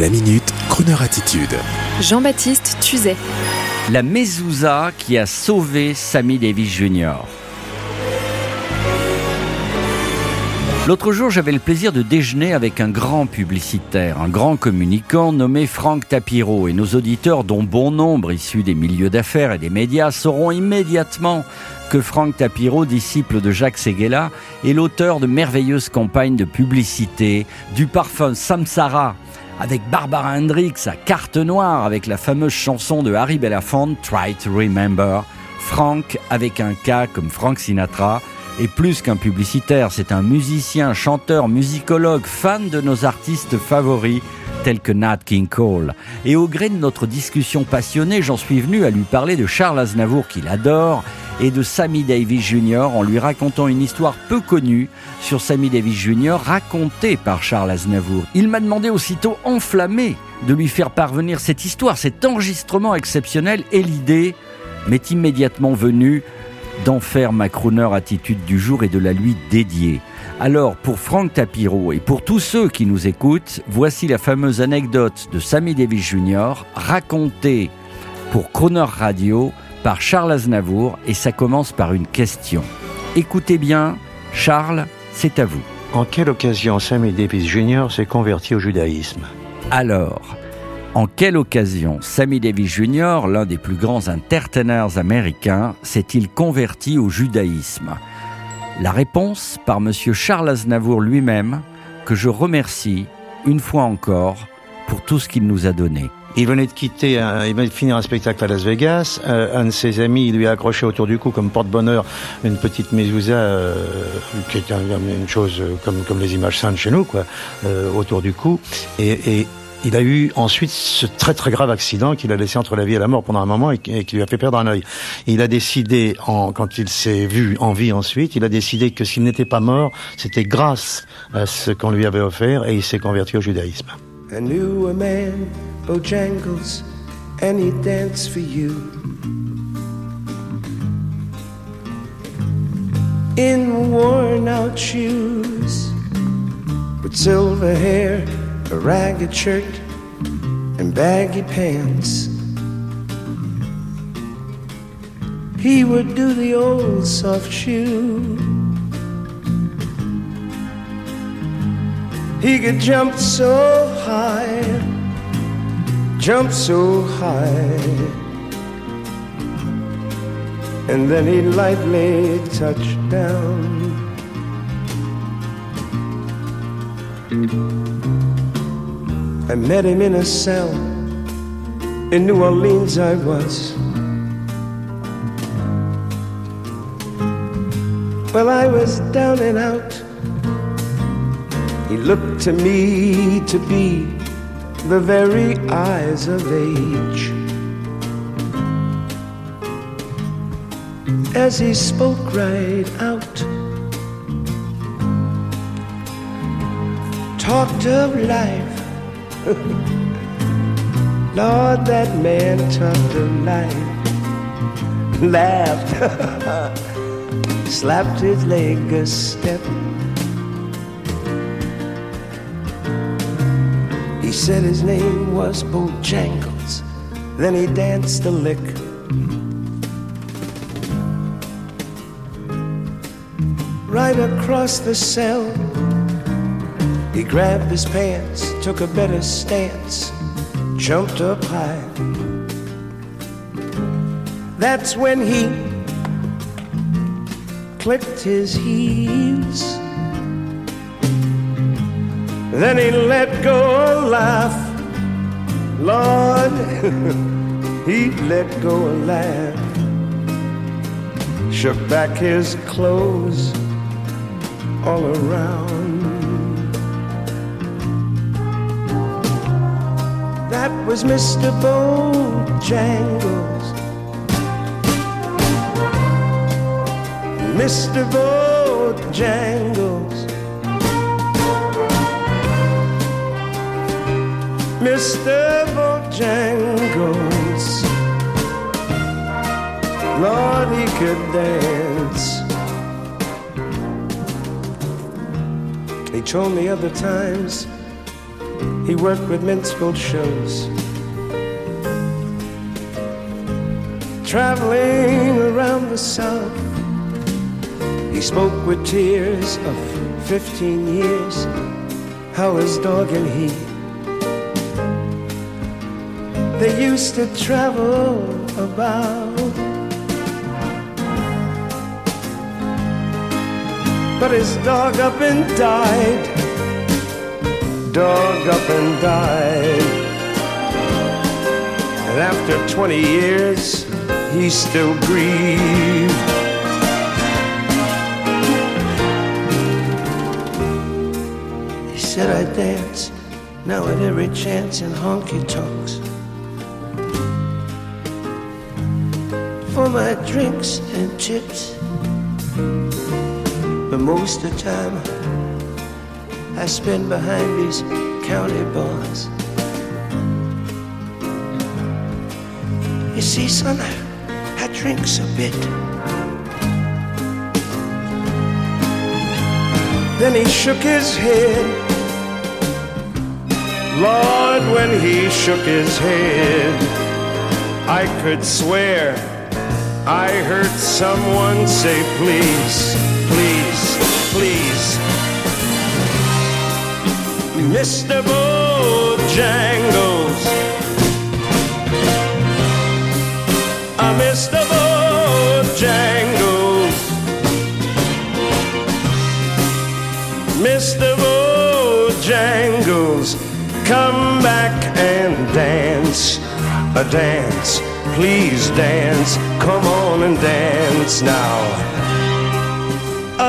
La minute, Kroneur attitude. Jean-Baptiste Tuzet. La mezouza qui a sauvé Sammy Davis Jr. L'autre jour, j'avais le plaisir de déjeuner avec un grand publicitaire, un grand communicant nommé Franck Tapiro. Et nos auditeurs, dont bon nombre issus des milieux d'affaires et des médias, sauront immédiatement que Franck Tapiro, disciple de Jacques Seguela, est l'auteur de merveilleuses campagnes de publicité, du parfum Samsara, avec Barbara Hendricks à carte noire, avec la fameuse chanson de Harry Belafonte, Try to Remember, Franck avec un cas comme Frank Sinatra, et plus qu'un publicitaire, c'est un musicien, chanteur, musicologue, fan de nos artistes favoris tels que Nat King Cole. Et au gré de notre discussion passionnée, j'en suis venu à lui parler de Charles Aznavour qu'il adore et de Sammy Davis Jr. en lui racontant une histoire peu connue sur Sammy Davis Jr. racontée par Charles Aznavour. Il m'a demandé aussitôt enflammé de lui faire parvenir cette histoire, cet enregistrement exceptionnel et l'idée m'est immédiatement venue d'en faire ma crooner attitude du jour et de la lui dédier. Alors, pour Franck Tapiro et pour tous ceux qui nous écoutent, voici la fameuse anecdote de Sammy Davis Jr. racontée pour Crooner Radio par Charles Aznavour et ça commence par une question. Écoutez bien, Charles, c'est à vous. En quelle occasion Sammy Davis Jr. s'est converti au judaïsme? Alors, en quelle occasion Sammy Davis Jr., l'un des plus grands entertainers américains, s'est-il converti au judaïsme? La réponse par M. Charles Aznavour lui-même, que je remercie une fois encore pour tout ce qu'il nous a donné. Il venait de quitter, un, il venait de finir un spectacle à Las Vegas. Euh, un de ses amis lui a accroché autour du cou comme porte-bonheur une petite mezouza, euh, qui est un, une chose euh, comme, comme les images saintes chez nous, quoi, euh, autour du cou. Et, et il a eu ensuite ce très très grave accident qui l'a laissé entre la vie et la mort pendant un moment et qui lui a fait perdre un œil. Il a décidé, en, quand il s'est vu en vie ensuite, il a décidé que s'il n'était pas mort, c'était grâce à ce qu'on lui avait offert et il s'est converti au judaïsme. I knew a man, Bojangles, and he'd dance for you. In worn out shoes, with silver hair, a ragged shirt, and baggy pants. He would do the old soft shoe. He could jump so high, jump so high, and then he'd lightly touch down. I met him in a cell in New Orleans, I was. Well, I was down and out. He looked to me to be the very eyes of age. As he spoke right out, talked of life. Lord, that man talked of life. Laughed, slapped his leg a step. He said his name was Bojangles. Then he danced a lick. Right across the cell, he grabbed his pants, took a better stance, jumped up high. That's when he clicked his heels. Then he let go a laugh. Lord, he let go a laugh. Shook back his clothes all around. That was Mr. Bojangles. Mr. Bojangles. Mr. Bojangles. Lord, he could dance. He told me other times he worked with minstrel shows. Traveling around the South, he spoke with tears of 15 years how his dog and he they used to travel about. But his dog up and died. Dog up and died. And after 20 years, he still grieved. He said I dance now at every chance in honky tonks. For my drinks and chips. But most of the time I spend behind these county bars. You see, son, I, I drinks a bit. Then he shook his head. Lord, when he shook his head, I could swear I heard someone say, please, please, please. Mr. Bojangles. Uh, Mr. Bojangles. Mr. Bojangles, come back and dance, a dance, please dance, come on and dance now.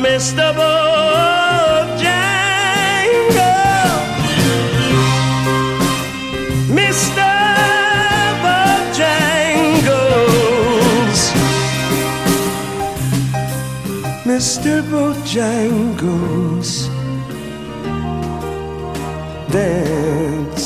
Mr. Bojangles, Mr. Bojangles, Mr. Bojangles dance.